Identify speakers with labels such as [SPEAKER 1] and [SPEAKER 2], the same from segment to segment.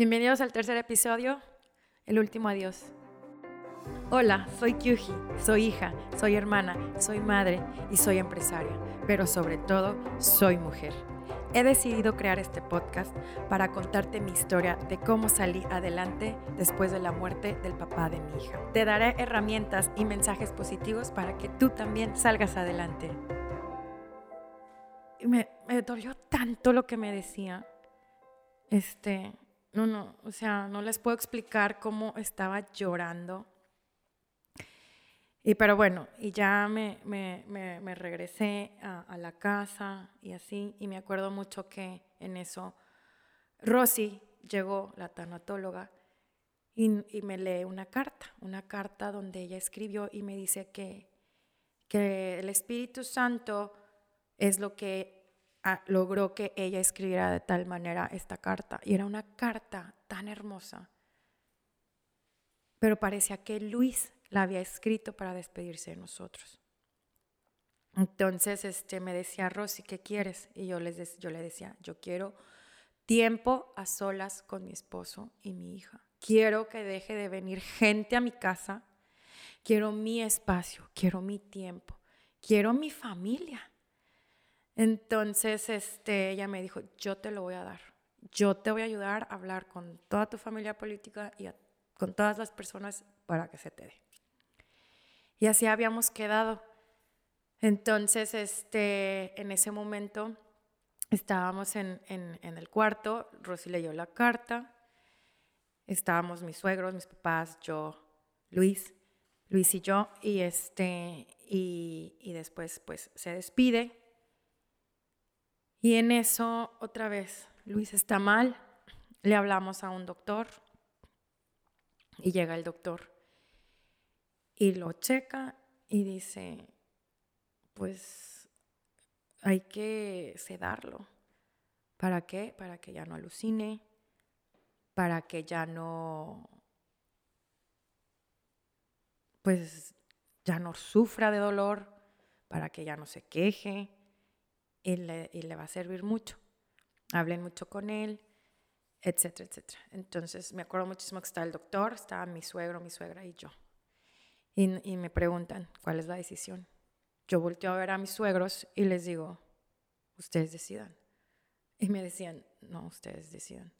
[SPEAKER 1] Bienvenidos al tercer episodio, El último adiós. Hola, soy Kyuji, soy hija, soy hermana, soy madre y soy empresaria, pero sobre todo soy mujer. He decidido crear este podcast para contarte mi historia de cómo salí adelante después de la muerte del papá de mi hija. Te daré herramientas y mensajes positivos para que tú también salgas adelante. me, me dolió tanto lo que me decía. Este, no, no, o sea, no les puedo explicar cómo estaba llorando. Y pero bueno, y ya me, me, me, regresé a, a, la casa y así, y me acuerdo mucho que en eso Rosy llegó, la tanatóloga, y, y, me lee una carta, una carta donde ella escribió y me dice que, que el Espíritu Santo es lo que logró que ella escribiera de tal manera esta carta. Y era una carta tan hermosa. Pero parecía que Luis la había escrito para despedirse de nosotros. Entonces este, me decía, Rosy, ¿qué quieres? Y yo, les, yo le decía, yo quiero tiempo a solas con mi esposo y mi hija. Quiero que deje de venir gente a mi casa. Quiero mi espacio, quiero mi tiempo, quiero mi familia. Entonces, este, ella me dijo, yo te lo voy a dar. Yo te voy a ayudar a hablar con toda tu familia política y con todas las personas para que se te dé. Y así habíamos quedado. Entonces, este, en ese momento estábamos en, el cuarto, Rosy leyó la carta, estábamos mis suegros, mis papás, yo, Luis, Luis y yo, y, este, y, y después pues se despide y en eso, otra vez, Luis está mal, le hablamos a un doctor y llega el doctor y lo checa y dice, pues hay que sedarlo. ¿Para qué? Para que ya no alucine, para que ya no, pues ya no sufra de dolor, para que ya no se queje y le, va a servir mucho. Hablen mucho con él, etcétera, etcétera. Entonces me acuerdo muchísimo que estaba el doctor, estaba mi suegro, mi suegra y yo. Y, y, me preguntan, ¿cuál es la decisión? Yo volteo a ver a mis suegros y les digo, ustedes decidan. Y me decían, no, ustedes decidan.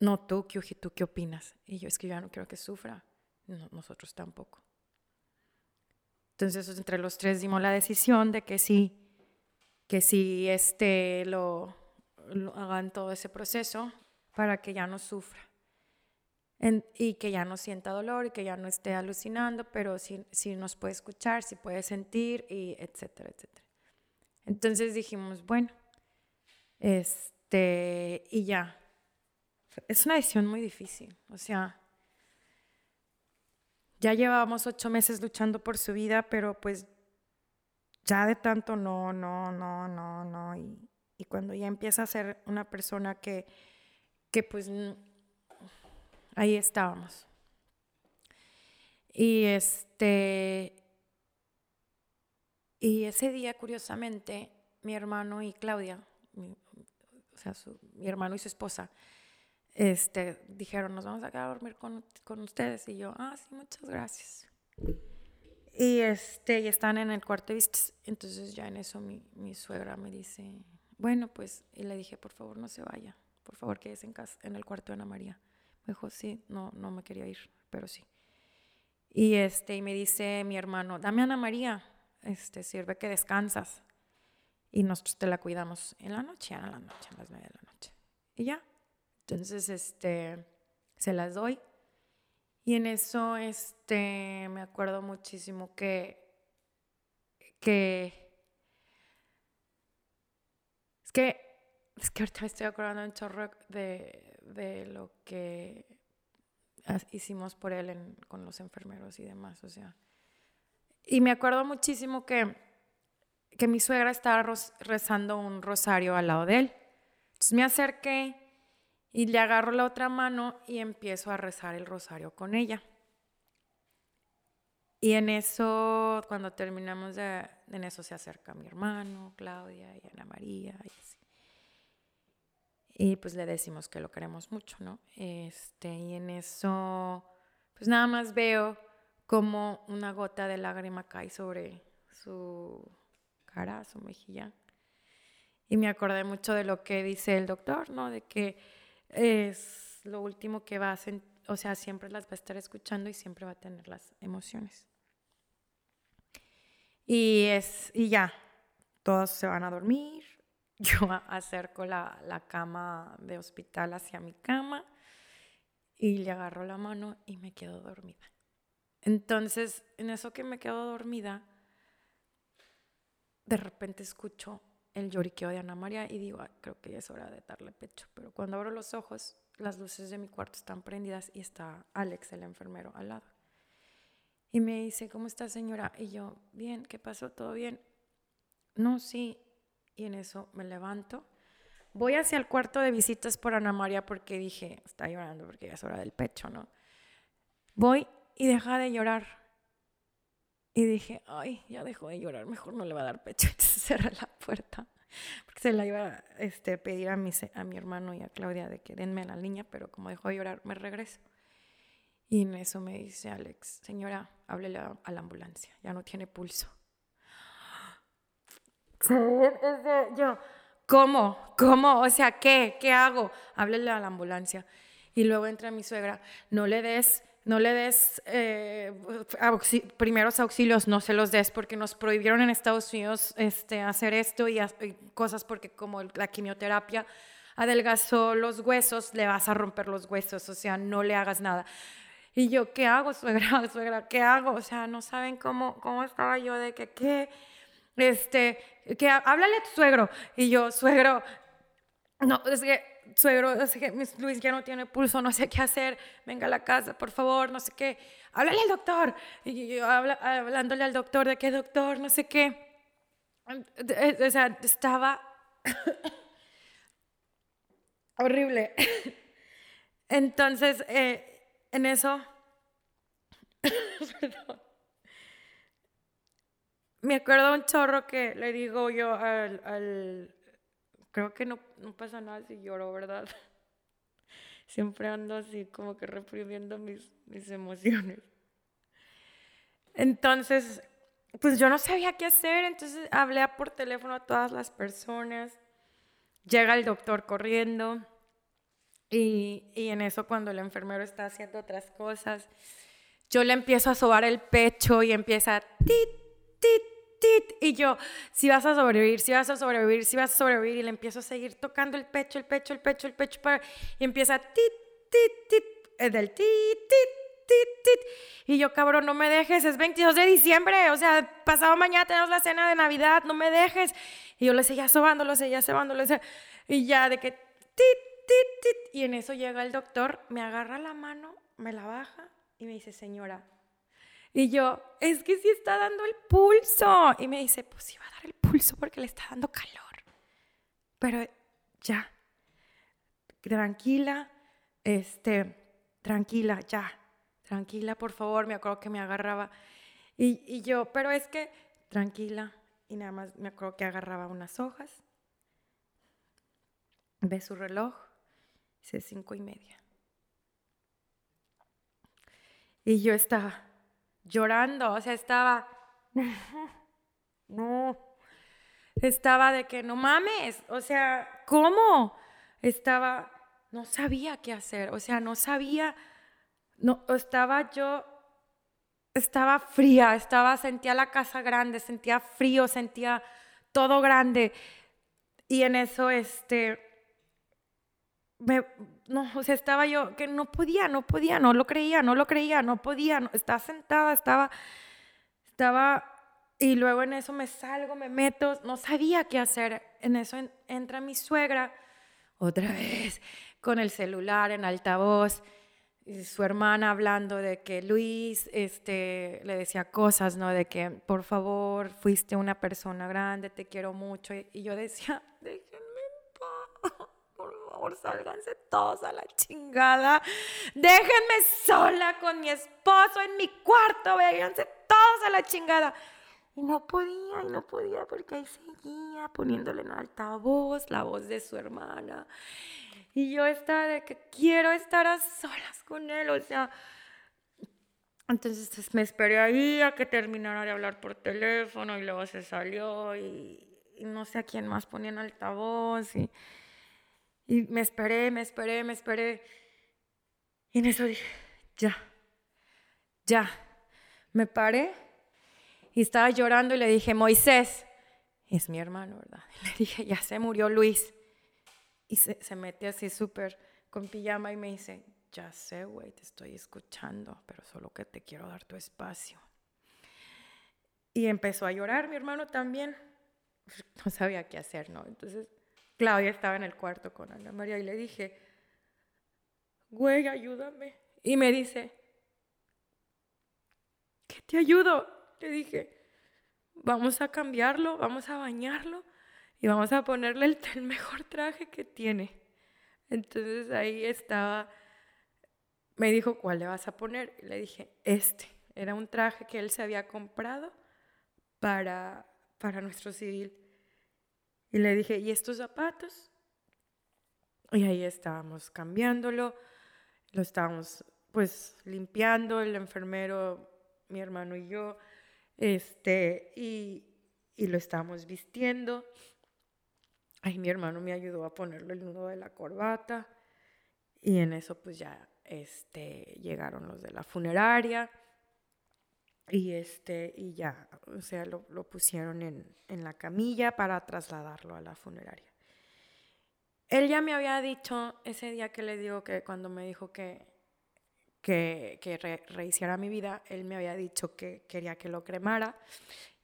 [SPEAKER 1] No, tú, Kyuji, ¿tú qué opinas? Y yo, es que yo no quiero que sufra. No, nosotros tampoco. Entonces, entre los tres dimos la decisión de que sí, que si este, lo, hagan todo ese proceso para que ya no sufra y que ya no sienta dolor y que ya no esté alucinando, pero si, si nos puede escuchar, si puede sentir, y etcétera, etcétera. Entonces dijimos, bueno, este, y ya. Es una decisión muy difícil, o sea, ya llevábamos ocho meses luchando por su vida, pero pues ya de tanto no, no, no, no, no. Y, y cuando ya empieza a ser una persona que, que pues ahí estábamos. Y este, y ese día, curiosamente, mi hermano y Claudia, o sea, mi hermano y su esposa, este, dijeron, nos vamos a quedar a dormir con, con ustedes. Y yo, ah, sí, muchas gracias. Y, este, y están en el cuarto. Entonces ya en eso mi, mi, suegra me dice, bueno, pues, y le dije, por favor, no se vaya, por favor, quédese en, casa, en el cuarto de Ana María. Me dijo, sí, no, no me quería ir, pero sí. Y, este, y me dice mi hermano, dame a Ana María, este, sirve que descansas. Y nosotros te la cuidamos en la noche, en la noche, a las nueve de la noche. Y ya. Entonces, este, se las doy y en eso, este, me acuerdo muchísimo que, que, es que, es que ahorita me estoy acordando un chorro de, de lo que hicimos por él con los enfermeros y demás, o sea. Y me acuerdo muchísimo que, que mi suegra estaba rezando un rosario al lado de él. Entonces me acerqué y le agarro la otra mano y empiezo a rezar el rosario con ella. Y en eso, cuando terminamos de, en eso se acerca mi hermano, Claudia y Ana María y así. Y pues le decimos que lo queremos mucho, ¿no? Este, y en eso, pues nada más veo como una gota de lágrima cae sobre su cara, su mejilla. Y me acordé mucho de lo que dice el doctor, ¿no? De que es lo último que va a sentir, o sea, siempre las va a estar escuchando y siempre va a tener las emociones. Y es, y ya, todos se van a dormir, yo acerco la, la cama de hospital hacia mi cama y le agarro la mano y me quedo dormida. Entonces, en eso que me quedo dormida, de repente escucho el lloriqueo de Ana María y digo, creo que ya es hora de darle pecho. Pero cuando abro los ojos, las luces de mi cuarto están prendidas y está Alex, el enfermero, al lado. Y me dice, ¿cómo está señora? Y yo, bien, ¿qué pasó? ¿Todo bien? No, sí, y en eso me levanto. Voy hacia el cuarto de visitas por Ana María porque dije, está llorando porque ya es hora del pecho, ¿no? Voy y deja de llorar. Y dije, ay, ya dejó de llorar, mejor no le va a dar pecho. Entonces cerré la puerta. Porque se la iba a este, pedir a mi, a mi hermano y a Claudia de que denme a la niña, pero como dejó de llorar, me regreso. Y en eso me dice Alex, señora, háblele a la ambulancia, ya no tiene pulso yo, ¿cómo? ¿Cómo? O sea, ¿qué? ¿Qué hago? Háblele a la ambulancia. Y luego entra mi suegra, no le des, no le des eh, primeros auxilios, no se los des porque nos prohibieron en Estados Unidos este, hacer esto y, cosas porque como la quimioterapia adelgazó los huesos, le vas a romper los huesos, o sea, no le hagas nada. Y yo, ¿qué hago, suegra? Suegra, ¿qué hago? O sea, no saben cómo, cómo estaba yo de que, ¿qué? este, que háblale a tu suegro. Y yo, suegro, no, es que, suegro, Luis ya no tiene pulso, no sé qué hacer, venga a la casa, por favor, no sé qué. Háblale al doctor. Y yo hablándole al doctor de qué doctor, no sé qué. O sea, estaba horrible. Entonces, eh, en eso, perdón me acuerdo un chorro que le digo yo al, creo que no, no, pasa nada si lloro, ¿verdad? Siempre ando así como que reprimiendo mis, mis emociones. Entonces, pues yo no sabía qué hacer, entonces hablé por teléfono a todas las personas. Llega el doctor corriendo y, y en eso cuando el enfermero está haciendo otras cosas, yo le empiezo a sobar el pecho y empieza tit, tit, y yo, si vas a sobrevivir, si vas a sobrevivir, si vas a sobrevivir, y le empiezo a seguir tocando el pecho, el pecho, el pecho, el pecho, y empieza tit, tit, tit, el del tit, tit, tit, tit. Y yo, cabrón, no me dejes, es 22 de diciembre, o sea, pasado mañana tenemos la cena de Navidad, no me dejes. Y yo le seguía sobando, lo seguía sobando, y ya de que tit, tit, tit. Y en eso llega el doctor, me agarra la mano, me la baja y me dice, señora, y yo, es que sí está dando el pulso. Y me dice, pues sí va a dar el pulso porque le está dando calor. Pero ya, tranquila, este, tranquila, ya, tranquila, por favor. Me acuerdo que me agarraba. Y, y yo, pero es que, tranquila. Y nada más me acuerdo que agarraba unas hojas. Ve su reloj. Dice cinco y media. Y yo estaba llorando, o sea, estaba, no, estaba de que no mames, o sea, ¿cómo? Estaba, no sabía qué hacer, o sea, no sabía, no, estaba yo, estaba fría, estaba, sentía la casa grande, sentía frío, sentía todo grande. Y en eso, este, no, o sea, estaba yo que no podía, no podía, no lo creía, no lo creía, no podía, no, estaba sentada, estaba, estaba, y luego en eso me salgo, me meto, no sabía qué hacer. En eso entra mi suegra, otra vez, con el celular en altavoz, y su hermana hablando de que Luis este, le decía cosas, ¿no? De que, por favor, fuiste una persona grande, te quiero mucho. Y, yo decía, paz favor, sálganse todos a la chingada. Déjenme sola con mi esposo en mi cuarto, véanse todos a la chingada. Y no podía, y no podía, porque ahí seguía poniéndole en altavoz la voz de su hermana. Y yo estaba de que quiero estar a solas con él, o sea, entonces pues, me esperé ahí a que terminara de hablar por teléfono y luego se salió y, no sé a quién más ponía en altavoz y, y me esperé, me esperé, me esperé. Y en eso dije, ya, ya. Me paré y estaba llorando y le dije, Moisés, es mi hermano, ¿verdad? le dije, ya se murió Luis. Y se, se mete así súper con pijama y me dice, ya sé, güey, te estoy escuchando, pero solo que te quiero dar tu espacio. Y empezó a llorar mi hermano también. No sabía qué hacer, ¿no? Entonces Claudia estaba en el cuarto con Ana María y le dije, güey, ayúdame. Y me dice, ¿qué te ayudo? Le dije, vamos a cambiarlo, vamos a bañarlo y vamos a ponerle el, mejor traje que tiene. Entonces ahí estaba me dijo, ¿cuál le vas a poner? Y le dije, este. Era un traje que él se había comprado para, para nuestro civil. Y le dije, ¿y estos zapatos? Y ahí estábamos cambiándolo, lo estábamos pues limpiando, el enfermero, mi hermano y yo, este, y, y lo estábamos vistiendo. Ay, mi hermano me ayudó a ponerle el nudo de la corbata y en eso pues ya este, llegaron los de la funeraria y, este, y ya, o sea, lo, pusieron en, en, la camilla para trasladarlo a la funeraria. Él ya me había dicho ese día que le digo que cuando me dijo que, que, que rehiciera mi vida, él me había dicho que quería que lo cremara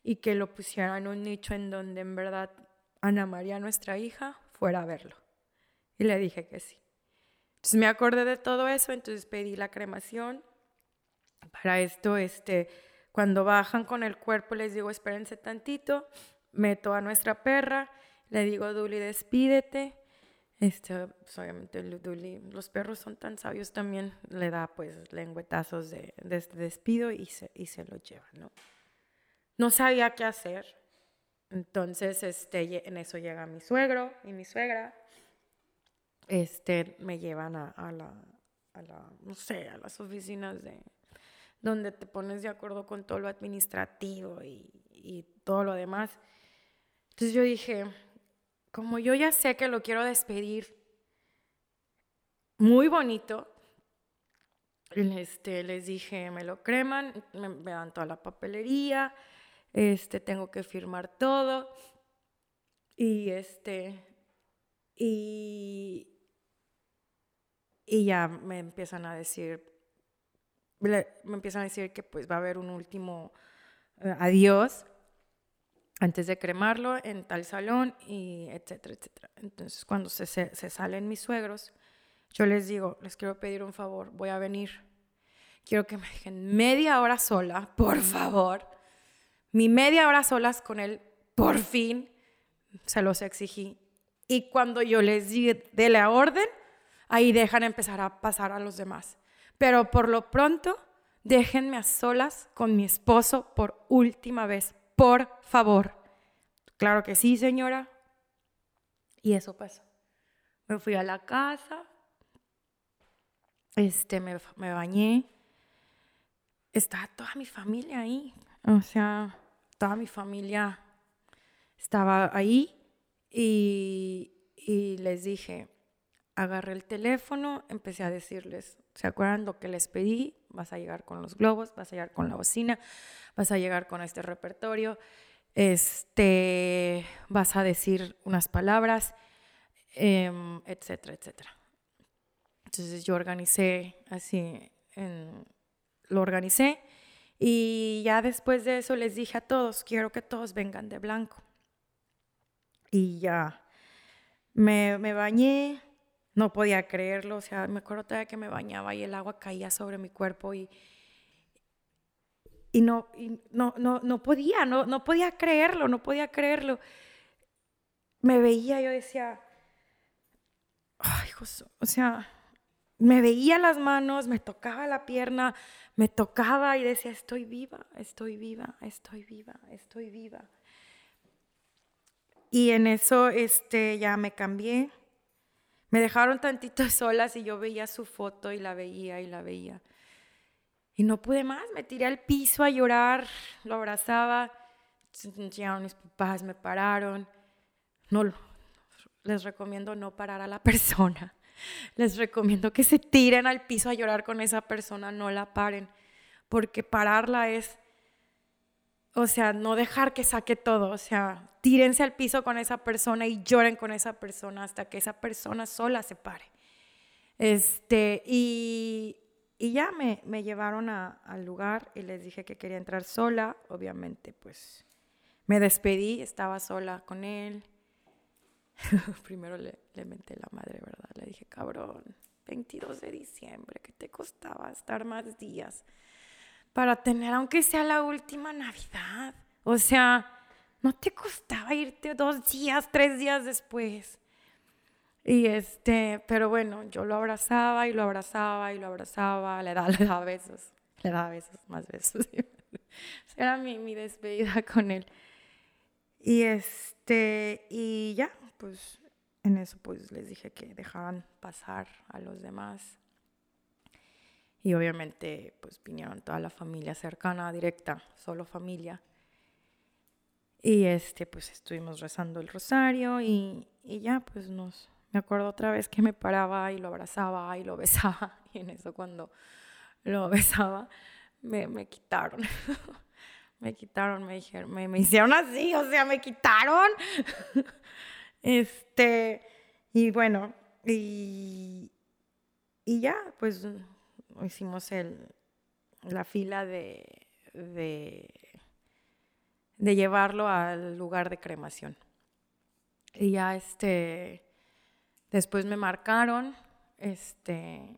[SPEAKER 1] y que lo pusiera en un nicho en donde en verdad Ana María, nuestra hija, fuera a verlo. Y le dije que sí. Entonces me acordé de todo eso, entonces pedí la cremación. Para esto, este, cuando bajan con el cuerpo, les digo, espérense tantito, meto a nuestra perra, le digo, Duli, despídete. Este, pues, obviamente Duli, los perros son tan sabios también, le da pues lengüetazos de, de, despido y se, y se lo lleva, ¿no? No sabía qué hacer. Entonces, este, en eso llega mi suegro y mi suegra este, me llevan a, la, a la, no sé, a las oficinas de donde te pones de acuerdo con todo lo administrativo y, y todo lo demás. Entonces yo dije, como yo ya sé que lo quiero despedir muy bonito, este, les dije, me lo creman, me, me, dan toda la papelería, este, tengo que firmar todo. Y este, y, y ya me empiezan a decir, me empiezan a decir que pues va a haber un último eh, adiós antes de cremarlo en tal salón y etcétera, etcétera. Entonces cuando se, se, salen mis suegros, yo les digo, les quiero pedir un favor, voy a venir. Quiero que me dejen media hora sola, por favor. Mi media hora solas con él, por fin, se los exigí. Y cuando yo les di de la orden, ahí dejan empezar a pasar a los demás. Pero por lo pronto, déjenme a solas con mi esposo por última vez, por favor. Claro que sí, señora. Y eso pasó. Me fui a la casa, este, me, bañé. Estaba toda mi familia ahí. O sea, toda mi familia estaba ahí y les dije, agarré el teléfono, empecé a decirles, ¿se acuerdan lo que les pedí? Vas a llegar con los globos, vas a llegar con la bocina, vas a llegar con este repertorio, este, vas a decir unas palabras, em, etcétera, etcétera. Entonces yo organicé así, lo organicé y ya después de eso les dije a todos, quiero que todos vengan de blanco. Y ya me bañé, no podía creerlo, o sea, me acuerdo todavía que me bañaba y el agua caía sobre mi cuerpo y, y, no, no, no, no podía, no, no podía creerlo, no podía creerlo. Me veía, yo decía, ay, José, o sea, me veía las manos, me tocaba la pierna, me tocaba y decía, estoy viva, estoy viva, estoy viva, estoy viva. Y en eso este, ya me cambié, Me dejaron tantito solas y yo veía su foto y la veía y la veía. Y no pude más, me tiré al piso a llorar, lo abrazaba. Llegaron mis papás, me pararon. No, les recomiendo no parar a la persona. Les recomiendo que se tiren al piso a llorar con esa persona, no la paren, porque pararla es, o sea, no dejar que saque todo, o sea, tírense al piso con esa persona y lloren con esa persona hasta que esa persona sola se pare. Este, y, y ya me, me llevaron al lugar y les dije que quería entrar sola, obviamente, pues me despedí, estaba sola con él Primero le, le menté la madre, ¿verdad? Le dije, cabrón, 22 de diciembre, ¿qué te costaba estar más días para tener, aunque sea la última Navidad? O sea, no te costaba irte dos días, tres días después. Y este, pero bueno, yo lo abrazaba y lo abrazaba y lo abrazaba, le daba, le daba besos, le daba besos, más besos. Era mi, mi despedida con él. Y este, y ya, pues en eso pues les dije que dejaban pasar a los demás. Y obviamente pues vinieron toda la familia cercana, directa, solo familia. Y este pues estuvimos rezando el rosario y, y ya pues nos, me acuerdo otra vez que me paraba y lo abrazaba y lo besaba. Y en eso cuando lo besaba me, me quitaron. me quitaron, me dijeron, me, me hicieron así, o sea, me quitaron. Este, y bueno, y, y ya, pues hicimos el, la fila de, de, llevarlo al lugar de cremación. Y ya este, después me marcaron, este,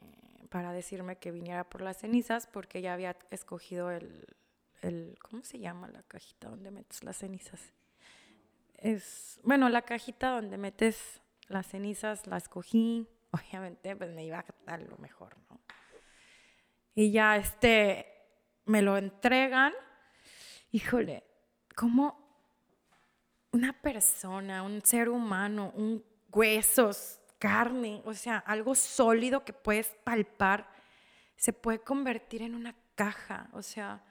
[SPEAKER 1] para decirme que viniera por las cenizas porque ya había escogido el, el ¿cómo se llama la cajita donde metes las cenizas? es, bueno, la cajita donde metes las cenizas la escogí, obviamente pues me iba a dar lo mejor, ¿no? Y ya este, me lo entregan, híjole, como una persona, un ser humano, un huesos, carne, o sea, algo sólido que puedes palpar, se puede convertir en una caja, o sea,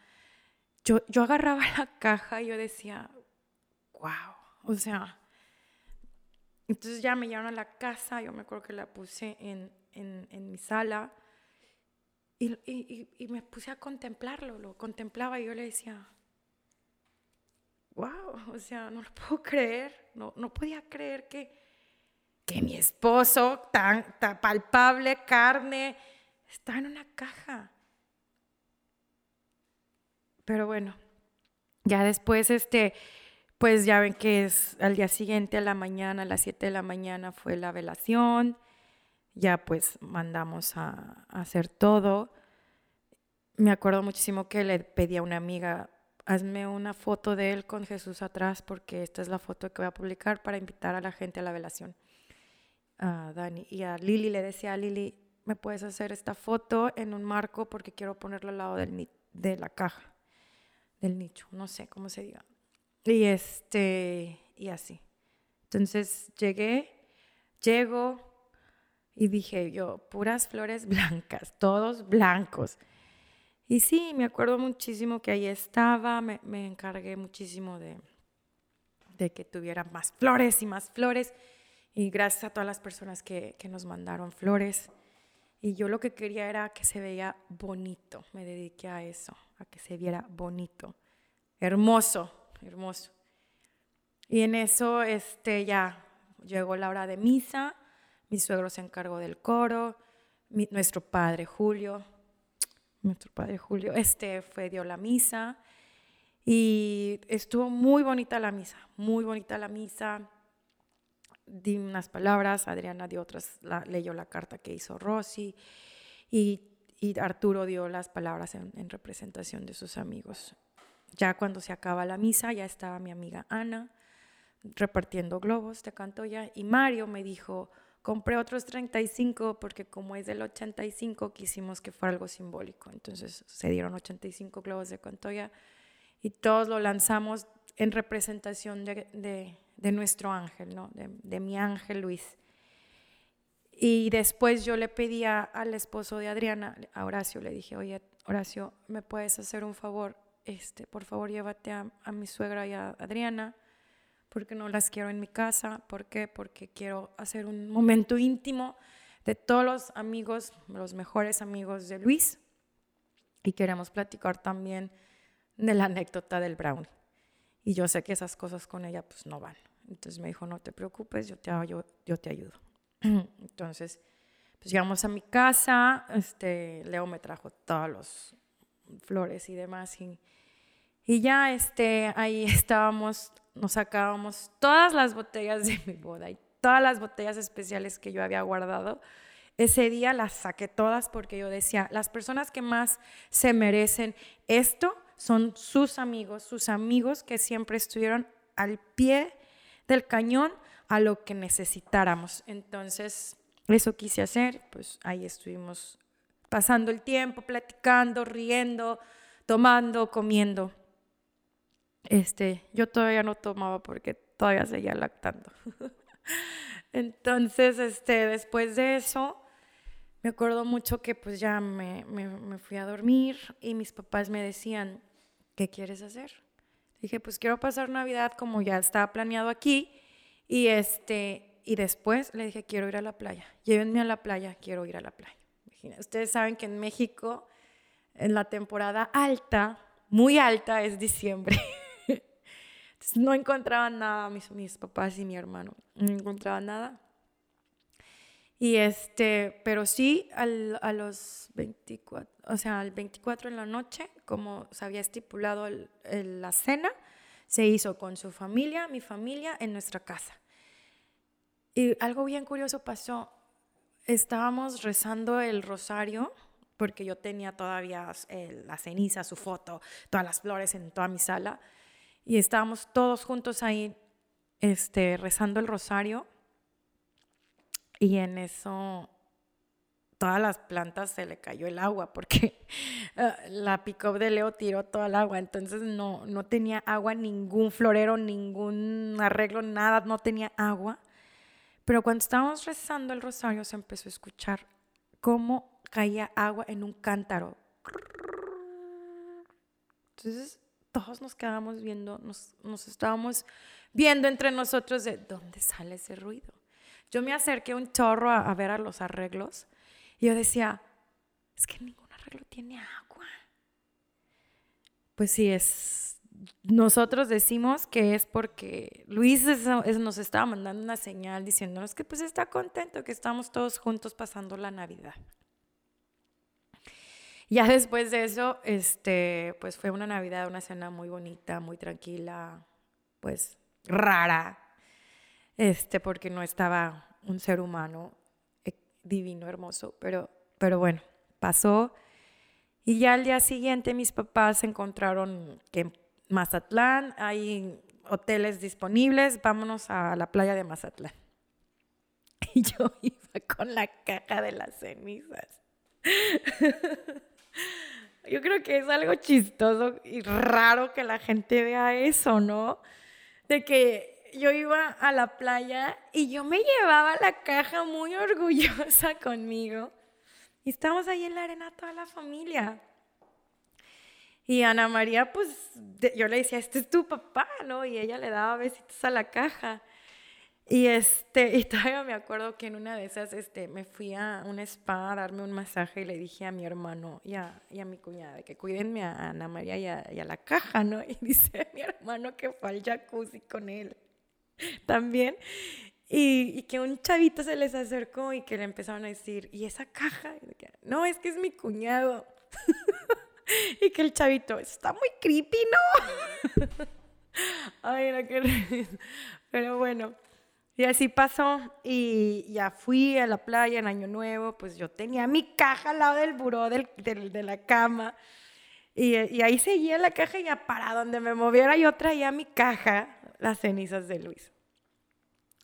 [SPEAKER 1] yo, yo agarraba la caja y yo decía, wow, o sea, entonces ya me llevaron a la casa, yo me acuerdo que la puse en, en, mi sala y, y, y, me puse a contemplarlo, lo contemplaba y yo le decía, wow, o sea, no lo puedo creer, no, no podía creer que, que mi esposo, tan, tan palpable, carne, está en una caja. Pero bueno, ya después, este, pues ya ven que es al día siguiente a la mañana, a las 7 de la mañana fue la velación, ya pues mandamos a, hacer todo. Me acuerdo muchísimo que le pedí a una amiga, hazme una foto de él con Jesús atrás porque esta es la foto que voy a publicar para invitar a la gente a la velación. A Dani. Y a Lili le decía a Lili, ¿me puedes hacer esta foto en un marco porque quiero ponerlo al lado del, de la caja, del nicho, no sé cómo se diga. Y este, y así. Entonces llegué, llego y dije yo, puras flores blancas, todos blancos. Y sí, me acuerdo muchísimo que ahí estaba, me, encargué muchísimo de, de que tuviera más flores y más flores. Y gracias a todas las personas que, que nos mandaron flores. Y yo lo que quería era que se veía bonito. Me dediqué a eso, a que se viera bonito, hermoso, hermoso. Y en eso este, ya llegó la hora de misa, mi suegro se encargó del coro, nuestro padre Julio, nuestro padre Julio, este fue, dio la misa y estuvo muy bonita la misa, muy bonita la misa. Di unas palabras, Adriana dio otras, leyó la carta que hizo Rosy y, Arturo dio las palabras en representación de sus amigos. Ya cuando se acaba la misa, ya estaba mi amiga Ana repartiendo globos de Cantoya y Mario me dijo, compré otros 35 porque como es del 85 quisimos que fuera algo simbólico. Entonces se dieron 85 globos de Cantoya y todos lo lanzamos en representación de, de, nuestro ángel, ¿no? de, mi ángel Luis. Y después yo le pedí al esposo de Adriana, a Horacio, le dije, oye, Horacio, ¿me puedes hacer un favor? Este, por favor, llévate a mi suegra y a Adriana, porque no las quiero en mi casa. ¿Por qué? Porque quiero hacer un momento íntimo de todos los amigos, los mejores amigos de Luis. Y queremos platicar también de la anécdota del brownie. Y yo sé que esas cosas con ella pues no van. Entonces me dijo, no te preocupes, yo te, yo, yo te ayudo. Entonces, pues llegamos a mi casa, este, Leo me trajo todos los flores y demás y, y ya este, ahí estábamos, nos sacábamos todas las botellas de mi boda y todas las botellas especiales que yo había guardado. Ese día las saqué todas porque yo decía, las personas que más se merecen esto son sus amigos, sus amigos que siempre estuvieron al pie del cañón a lo que necesitáramos. Entonces, eso quise hacer, pues ahí estuvimos pasando el tiempo, platicando, riendo, tomando, comiendo. Este, yo todavía no tomaba porque todavía seguía lactando. Entonces, este, después de eso, me acuerdo mucho que pues ya me, me, me, fui a dormir y mis papás me decían, ¿qué quieres hacer? Dije, pues quiero pasar Navidad como ya estaba planeado aquí y, este, y después le dije, quiero ir a la playa. Llévenme a la playa, quiero ir a la playa. Ustedes saben que en México, en la temporada alta, muy alta, es diciembre. no encontraban nada mis, mis papás y mi hermano. No encontraban nada. Y este, pero sí, al, a los 24, o sea, al 24 en la noche, como se había estipulado la cena, se hizo con su familia, mi familia, en nuestra casa. Y algo bien curioso pasó. Estábamos rezando el rosario, porque yo tenía todavía eh, la ceniza, su foto, todas las flores en toda mi sala, y estábamos todos juntos ahí este, rezando el rosario, y en eso todas las plantas se le cayó el agua porque eh, la pick de Leo tiró toda el agua, entonces no, no tenía agua, ningún florero, ningún arreglo, nada, no tenía agua. Pero cuando estábamos rezando el rosario se empezó a escuchar cómo caía agua en un cántaro. Entonces todos nos quedábamos viendo, nos, estábamos viendo entre nosotros de dónde sale ese ruido. Yo me acerqué un chorro a, a ver a los arreglos y yo decía, es que ningún arreglo tiene agua. Pues sí, es nosotros decimos que es porque Luis nos estaba mandando una señal diciéndonos que pues está contento, que estamos todos juntos pasando la Navidad. Ya después de eso, este, pues fue una Navidad, una cena muy bonita, muy tranquila, pues rara, este, porque no estaba un ser humano eh, divino, hermoso, pero, pero bueno, pasó. Y ya al día siguiente mis papás encontraron que Mazatlán, hay hoteles disponibles, vámonos a la playa de Mazatlán. Y yo iba con la caja de las cenizas. Yo creo que es algo chistoso y raro que la gente vea eso, ¿no? De que yo iba a la playa y yo me llevaba la caja muy orgullosa conmigo. Y estábamos ahí en la arena toda la familia. Y Ana María, pues yo le decía, este es tu papá, ¿no? Y ella le daba besitos a la caja. Y, este, y todavía me acuerdo que en una de esas este, me fui a un spa a darme un masaje y le dije a mi hermano y a, y a mi cuñada que cuídenme a Ana María y a, la caja, ¿no? Y dice mi hermano que fue al jacuzzi con él también. Y, que un chavito se les acercó y que le empezaron a decir, ¿y esa caja? no, es que es mi cuñado. y que el chavito, está muy creepy, ¿no? Ay, no, qué Pero bueno, y así pasó y ya fui a la playa en Año Nuevo, pues yo tenía mi caja al lado del buró del, de la cama y, ahí seguía la caja y ya para donde me moviera yo traía mi caja, las cenizas de Luis.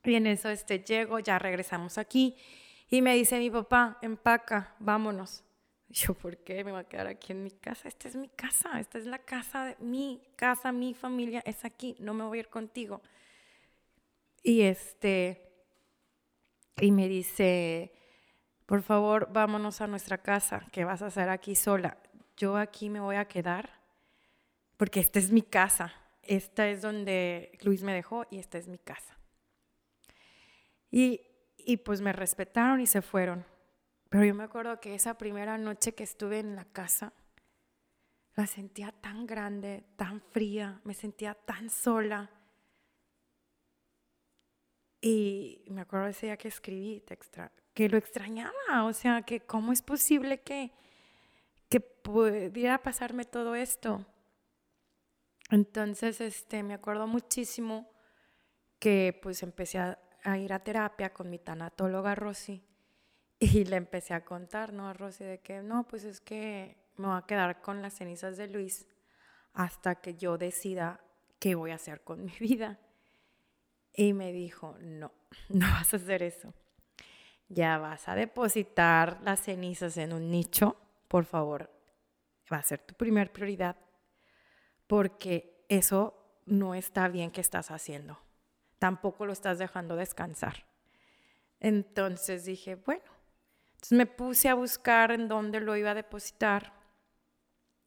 [SPEAKER 1] Y en eso este, llego, ya regresamos aquí y me dice mi papá, empaca, vámonos. Yo, ¿por qué me voy a quedar aquí en mi casa? Esta es mi casa, esta es la casa de mi casa, mi familia es aquí, no me voy a ir contigo. Y este, y me dice, por favor, vámonos a nuestra casa, ¿qué vas a hacer aquí sola? Yo aquí me voy a quedar porque esta es mi casa, esta es donde Luis me dejó y esta es mi casa. Y, y pues me respetaron y se fueron. Pero yo me acuerdo que esa primera noche que estuve en la casa, la sentía tan grande, tan fría, me sentía tan sola. Y me acuerdo ese día que escribí, que lo extrañaba, o sea, que cómo es posible que, que pudiera pasarme todo esto. Entonces, este, me acuerdo muchísimo que pues empecé a, a ir a terapia con mi tanatóloga Rosy y le empecé a contar, ¿no? A Rosy de que, no, pues es que me voy a quedar con las cenizas de Luis hasta que yo decida qué voy a hacer con mi vida. Y me dijo, no, no vas a hacer eso. Ya vas a depositar las cenizas en un nicho, por favor. Va a ser tu primer prioridad, porque eso no está bien que estás haciendo. Tampoco lo estás dejando descansar. Entonces dije, bueno, entonces me puse a buscar en dónde lo iba a depositar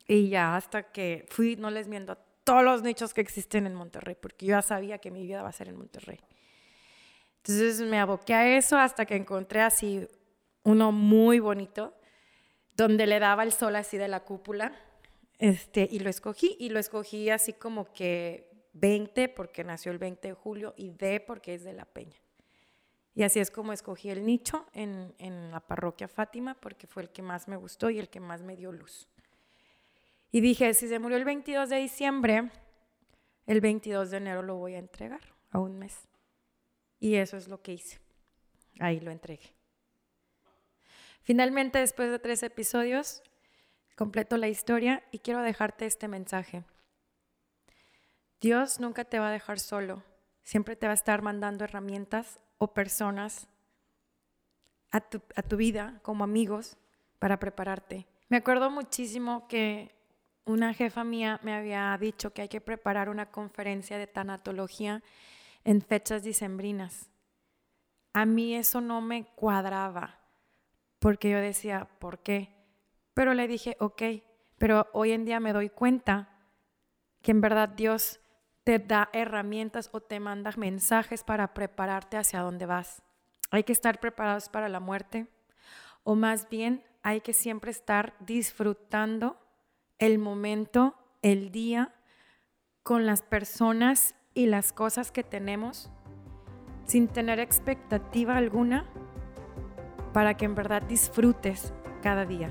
[SPEAKER 1] y ya hasta que fui, no les miento, todos los nichos que existen en Monterrey, porque yo ya sabía que mi vida va a ser en Monterrey. Entonces me aboqué a eso hasta que encontré así uno muy bonito, donde le daba el sol así de la cúpula, este, y lo escogí, y lo escogí así como que 20, porque nació el 20 de julio, y D, porque es de la Peña. Y así es como escogí el nicho en, en la parroquia Fátima, porque fue el que más me gustó y el que más me dio luz. Y dije, si se murió el 22 de diciembre, el 22 de enero lo voy a entregar a un mes. Y eso es lo que hice. Ahí lo entregué. Finalmente, después de tres episodios, completo la historia y quiero dejarte este mensaje. Dios nunca te va a dejar solo. Siempre te va a estar mandando herramientas o personas a tu, vida como amigos para prepararte. Me acuerdo muchísimo que una jefa mía me había dicho que hay que preparar una conferencia de tanatología en fechas dicembrinas. A mí eso no me cuadraba, porque yo decía, ¿por qué? Pero le dije, ok, pero hoy en día me doy cuenta que en verdad Dios te da herramientas o te manda mensajes para prepararte hacia dónde vas. Hay que estar preparados para la muerte, o más bien hay que siempre estar disfrutando el momento, el día, con las personas y las cosas que tenemos, sin tener expectativa alguna, para que en verdad disfrutes cada día.